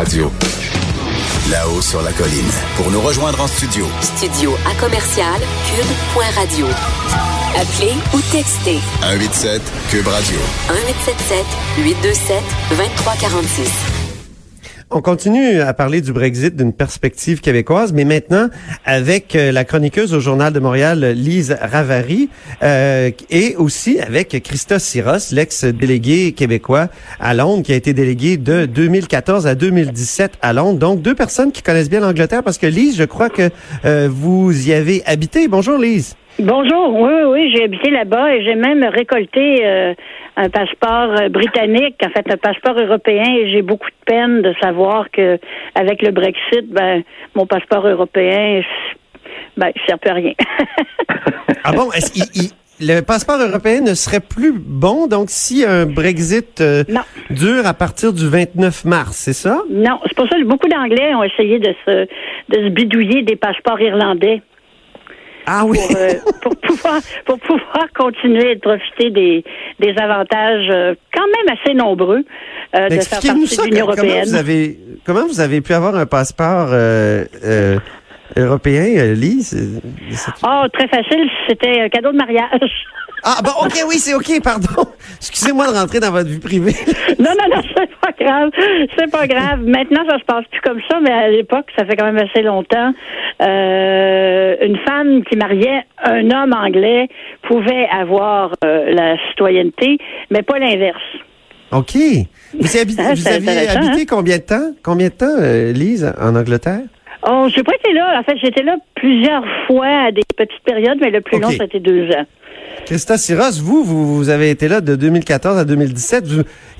Radio. Là-haut sur la colline. Pour nous rejoindre en studio. Studio à commercial cube.radio. Appelez ou textez 187 Cube Radio. 1877 827 2346. On continue à parler du Brexit d'une perspective québécoise, mais maintenant avec euh, la chroniqueuse au Journal de Montréal, Lise Ravary, euh, et aussi avec Christa Siros, l'ex-délégué québécois à Londres, qui a été délégué de 2014 à 2017 à Londres. Donc, deux personnes qui connaissent bien l'Angleterre, parce que Lise, je crois que euh, vous y avez habité. Bonjour, Lise. Bonjour, oui, oui, j'ai habité là-bas et j'ai même récolté euh, un passeport euh, britannique, en fait un passeport européen, et j'ai beaucoup de peine de savoir que avec le Brexit, ben mon passeport européen, ben il sert plus à rien. ah bon, est-ce qu'il le passeport européen ne serait plus bon, donc si un Brexit euh, dure à partir du 29 mars, c'est ça? Non, c'est pour ça que beaucoup d'Anglais ont essayé de se, de se bidouiller des passeports irlandais. Ah oui. Euh, pour, pouvoir pour pouvoir continuer de profiter des, des avantages euh, quand même assez nombreux euh, de faire partie de l'Union européenne. Comment vous avez comment vous avez pu avoir un passeport européen, Lise? Oh, très facile, c'était un cadeau de mariage. Ah, bon, OK, oui, c'est OK, pardon. Excusez-moi de rentrer dans votre vie privée. non, non, non, c'est pas grave. C'est pas grave. Maintenant, ça se passe plus comme ça, mais à l'époque, ça fait quand même assez longtemps. Euh, une femme qui mariait un homme anglais pouvait avoir euh, la citoyenneté, mais pas l'inverse. OK. Vous, habitez, vous avez habité hein? combien de temps? Combien de temps, euh, Lise, en Angleterre? Oh, j'ai pas été là. En fait, j'étais là plusieurs fois à des petites périodes, mais le plus long, c'était deux ans. Christa Siros, vous, vous, avez été là de 2014 à 2017.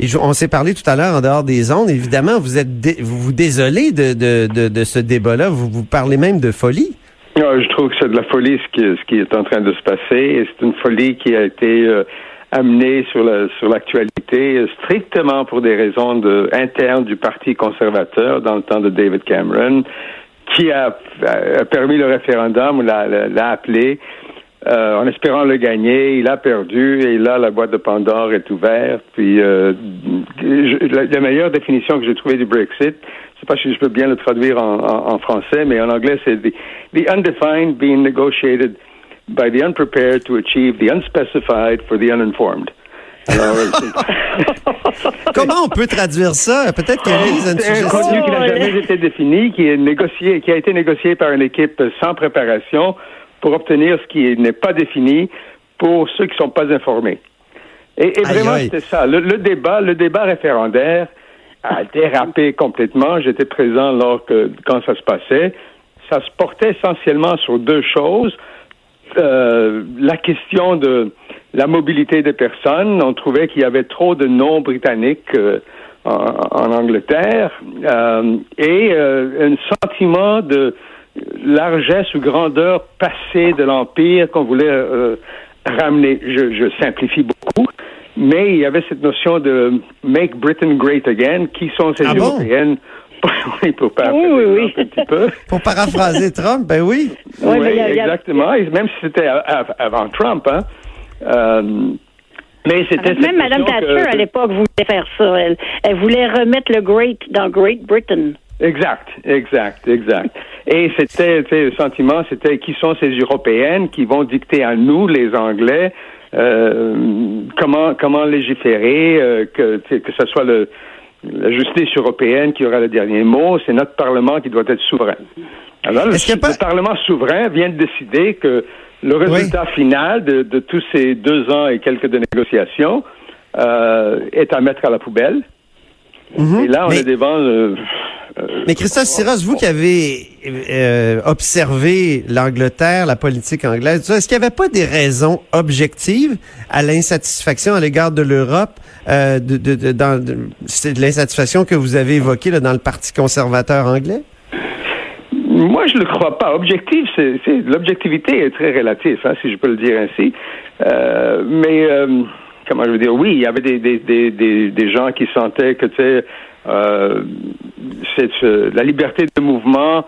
et on s'est parlé tout à l'heure en dehors des ondes. Évidemment, vous êtes vous, vous désolez de, de, de, ce débat-là. Vous, vous parlez même de folie. je trouve que c'est de la folie ce qui, ce qui est en train de se passer. C'est une folie qui a été euh, amenée sur sur l'actualité euh, strictement pour des raisons de, internes du Parti conservateur dans le temps de David Cameron, qui a, a permis le référendum, l'a, l'a appelé euh, en espérant le gagner. Il a perdu et là, la boîte de Pandore est ouverte. Puis euh, la, meilleure définition que j'ai trouvée du Brexit, je sais pas si je peux bien le traduire en, français, mais en anglais, c'est the, the undefined being negotiated by the unprepared to achieve the unspecified for the uninformed. Alors, Comment on peut traduire ça? Peut-être qu'il y a une C'est un contenu qui n'a jamais été défini, qui est négocié, qui a été négocié par une équipe sans préparation, pour obtenir ce qui n'est pas défini pour ceux qui ne sont pas informés. Et, vraiment, c'était ça. Le, débat, le débat référendaire a dérapé complètement. J'étais présent lors que, quand ça se passait. Ça se portait essentiellement sur deux choses. Euh, la question de la mobilité des personnes. On trouvait qu'il y avait trop de non-britanniques euh, en, Angleterre euh, et un sentiment de largesse ou grandeur passée de l'Empire qu'on voulait euh, ramener. Je, simplifie beaucoup, mais il y avait cette notion de Make Britain Great Again. Qui sont ces ah Européennes? oui, pour, oui, Un petit peu. pour paraphraser Trump, ben oui. Oui, exactement. même si c'était avant Trump, hein. Euh, mais c'était même Mme Thatcher à l'époque voulait faire ça. elle voulait remettre le Great dans Great Britain. Exact, exact, exact. Et c'était le sentiment, c'était qui sont ces Européennes qui vont dicter à nous, les Anglais, euh, comment comment légiférer, euh, que que ce soit le la justice européenne qui aura le dernier mot, c'est notre Parlement qui doit être souverain. Alors, le, Parlement souverain vient de décider que le résultat final de, de, tous ces deux ans et quelques de négociations euh, est à mettre à la poubelle. Mhm. Et là, on est devant euh, Mais Christophe Siros, vous qui avez euh, observé l'Angleterre, la politique anglaise, est-ce qu'il n'y avait pas des raisons objectives à l'insatisfaction à l'égard de l'Europe, euh, de, de, de, dans, de, l'insatisfaction que vous avez évoquée là, dans le Parti conservateur anglais? Moi, je ne le crois pas. Objectif, c'est, l'objectivité est très relative, hein, si je peux le dire ainsi. Euh, mais comment je veux dire, oui, il y avait des, des, des, des gens qui sentaient que, tu sais, euh, c'est euh, la liberté de mouvement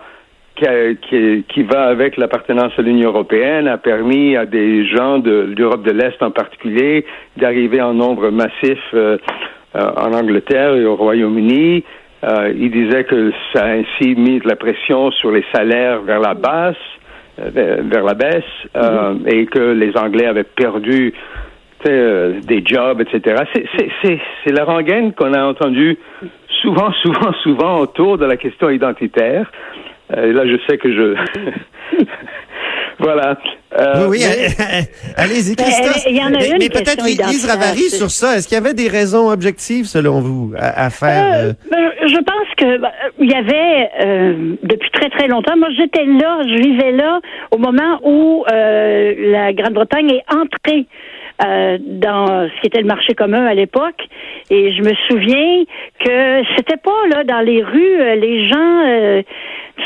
qui, qui, qui, va avec l'appartenance à l'Union européenne a permis à des gens de l'Europe de l'Est en particulier d'arriver en nombre massif euh, en Angleterre et au Royaume-Uni. Euh, il disait que ça a ainsi mis de la pression sur les salaires vers la basse, euh, vers, la baisse, euh, et que les Anglais avaient perdu euh, des jobs, etc. C'est- la rengaine qu'on a entendue souvent, souvent, souvent autour de la question identitaire. Euh, là, je sais que je... voilà. Euh, oui, oui, mais- allez-y, Ben, Christophe. il y en a mais, une mais peut-être Lise Ravary sur ça. Est-ce qu'il y avait des raisons objectives, selon vous, à, à faire? Euh, euh, ben, je pense que ben, il y avait euh, depuis très très longtemps. Moi, j'étais là, je vivais là au moment où euh, la Grande-Bretagne est entrée euh, dans ce qui était le marché commun à l'époque. Et je me souviens que c'était pas là dans les rues, euh, les gens. euh,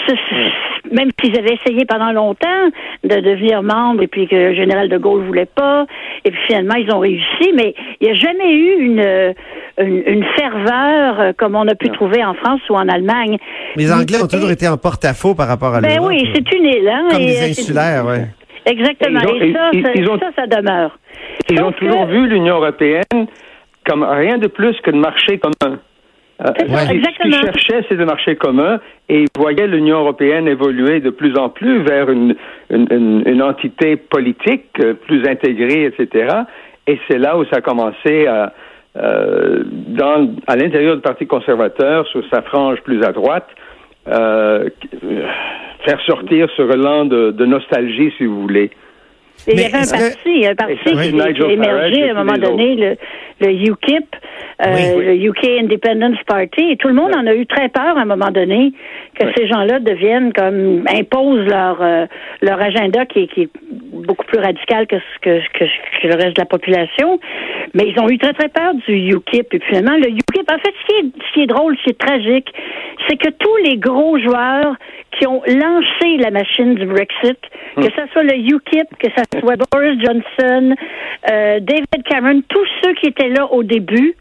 se- se- même s'ils avaient essayé pendant longtemps de devenir membres et puis que le général de Gaulle voulait pas, et puis finalement ils ont réussi, mais il n'y a jamais eu une, une, une ferveur euh, comme on a pu trouver en France ou en Allemagne. les Anglais ont toujours été en porte-à-faux par rapport à Ben l'Europe. oui, c'est une île, hein. Comme et, c'est- insulaires, oui. Exactement. Ont- et ça, ils- ont- ça, ça demeure. Ils ont toujours que- vu l'Union européenne comme rien de plus que de marché commun. Euh, ça, ce qu'ils- cherchaient, c'est de marché commun et ils voyaient l'Union européenne évoluer de plus en plus vers une, une, une- une entité politique euh, plus intégrée, etc. Et c'est là où ça a commencé à, euh, dans, à l'intérieur du Parti conservateur, sur sa frange plus à droite, euh, faire sortir ce relent de, de nostalgie, si vous voulez. Et il Mais y avait un est-ce que- parti, un parti qui, a émergé à un moment donné, le, le UKIP, euh, Oui. le UK Independence Party, et tout le monde en a eu très peur à un moment donné que Oui. ces gens-là deviennent comme imposent leur euh, leur agenda qui, est- qui est beaucoup plus radical que ce que, que, que le reste de la population. Mais ils ont eu très très peur du UKIP. Et finalement, le UKIP, en fait, ce qui est, ce qui est drôle, ce qui est tragique, c'est que tous les gros joueurs qui ont lancé la machine du Brexit, que ce soit le UKIP, que ce soit Boris Johnson, euh, David Cameron, tous ceux qui étaient là au début,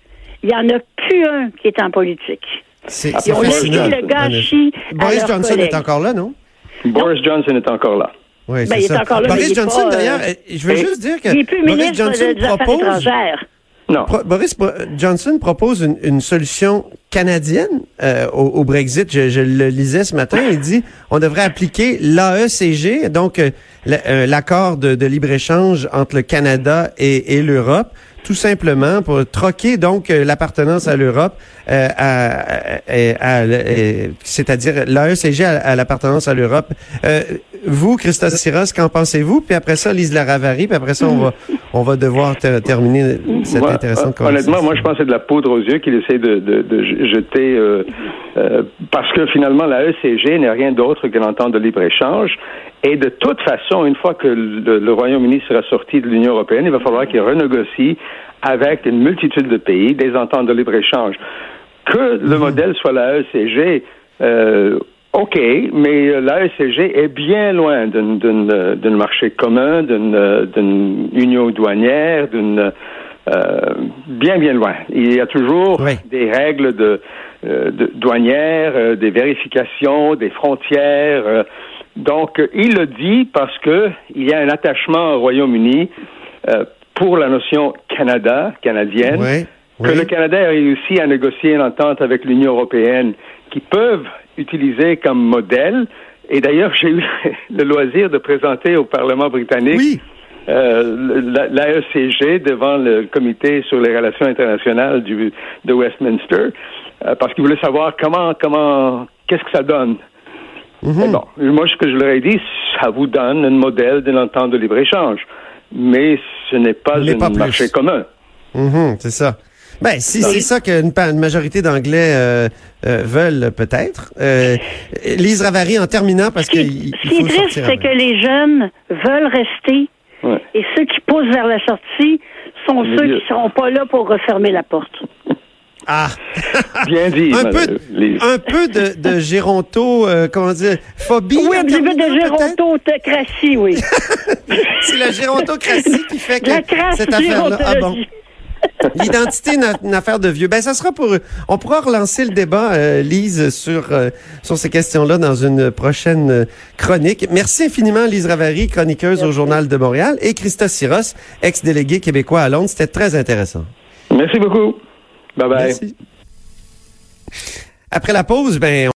il n'y en a plus un qui est en politique. C'est fascinant. le gâchis Boris Johnson collègues. est encore là, non? Boris Johnson est encore là. Oui, Ben, c'est il est ça. encore là, Boris Johnson, euh, d'ailleurs, euh, je veux et- juste dire que Il plus Boris ministre Johnson de- propose étrangères. Non. Pro- Boris Bo- Johnson propose une, une solution canadienne euh, au, au Brexit. Je, je le lisais ce matin. Il dit on devrait appliquer l'AECG, donc euh, euh, l'accord de, de libre-échange entre le Canada et, et l'Europe, tout simplement pour troquer donc euh, l'appartenance à l'Europe, euh, à, à- à- euh, c'est-à-dire l'AECG à, l'appartenance à l'Europe. Euh, vous, Christophe Siros, qu'en pensez-vous? Puis après ça, Lise Laravary, puis après ça, on va on va devoir ter- terminer cette Moi, intéressante conversation. Honnêtement, moi, je pense que c'est de la poudre aux yeux qu'il essaie de, de, de j- jeter, euh, euh, parce que finalement, la ECG n'est rien d'autre que l'entente de libre-échange. Et de toute façon, une fois que le, le Royaume-Uni sera sorti de l'Union européenne, il va falloir qu'il renégocie avec une multitude de pays des ententes de libre-échange. Que le modèle soit la ECG, euh, OK, mais euh, la ECG est bien loin d'une euh, d'un marché commun, d'une euh, d'une union douanière, d'une euh, bien bien loin. Il y a toujours Oui. des règles de, euh, de douanières, euh, des vérifications, des frontières. euh. donc, il le dit parce que il y a un attachement au Royaume-Uni euh, pour la notion Canada, canadienne Oui, que oui. le Canada a réussi à négocier une entente avec l'Union européenne qui peuvent utiliser comme modèle. Et d'ailleurs, j'ai eu le loisir de présenter au Parlement britannique Oui. euh, la, la ECG devant le Comité sur les relations internationales du, de Westminster, euh, parce qu'ils voulaient savoir comment, comment, qu'est-ce que ça donne. Et bon, moi, ce que je leur ai dit, ça vous donne un modèle d'une entente de libre-échange, mais ce n'est pas un marché commun. Mhm, c'est ça. Ben, si c'est ça qu'une une majorité d'Anglais euh, euh, veulent, peut-être. Euh, Lise Ravary, en terminant, parce Ce qui, qu'il ce qui est triste, c'est que les jeunes veulent rester Ouais. et ceux qui poussent vers la sortie sont ceux qui seront pas là pour refermer la porte. Ah! Bien dit, un, peu, Lise. un peu de, de géronto, euh, comment dire, phobie. Oui, un petit peu de gérontocratie, oui. C'est la gérontocratie qui fait que La cette affaire-là... Ah bon. L'identité, une, une affaire de vieux. Ben, ça sera pour. On pourra relancer le débat, euh, Lise, sur euh, sur ces questions-là dans une prochaine euh, chronique. Merci infiniment, Lise Ravary, chroniqueuse au Journal de Montréal, et Christa Siros, ex-délégué québécois à Londres. C'était très intéressant. Merci beaucoup. Bye bye. Merci. Après la pause, ben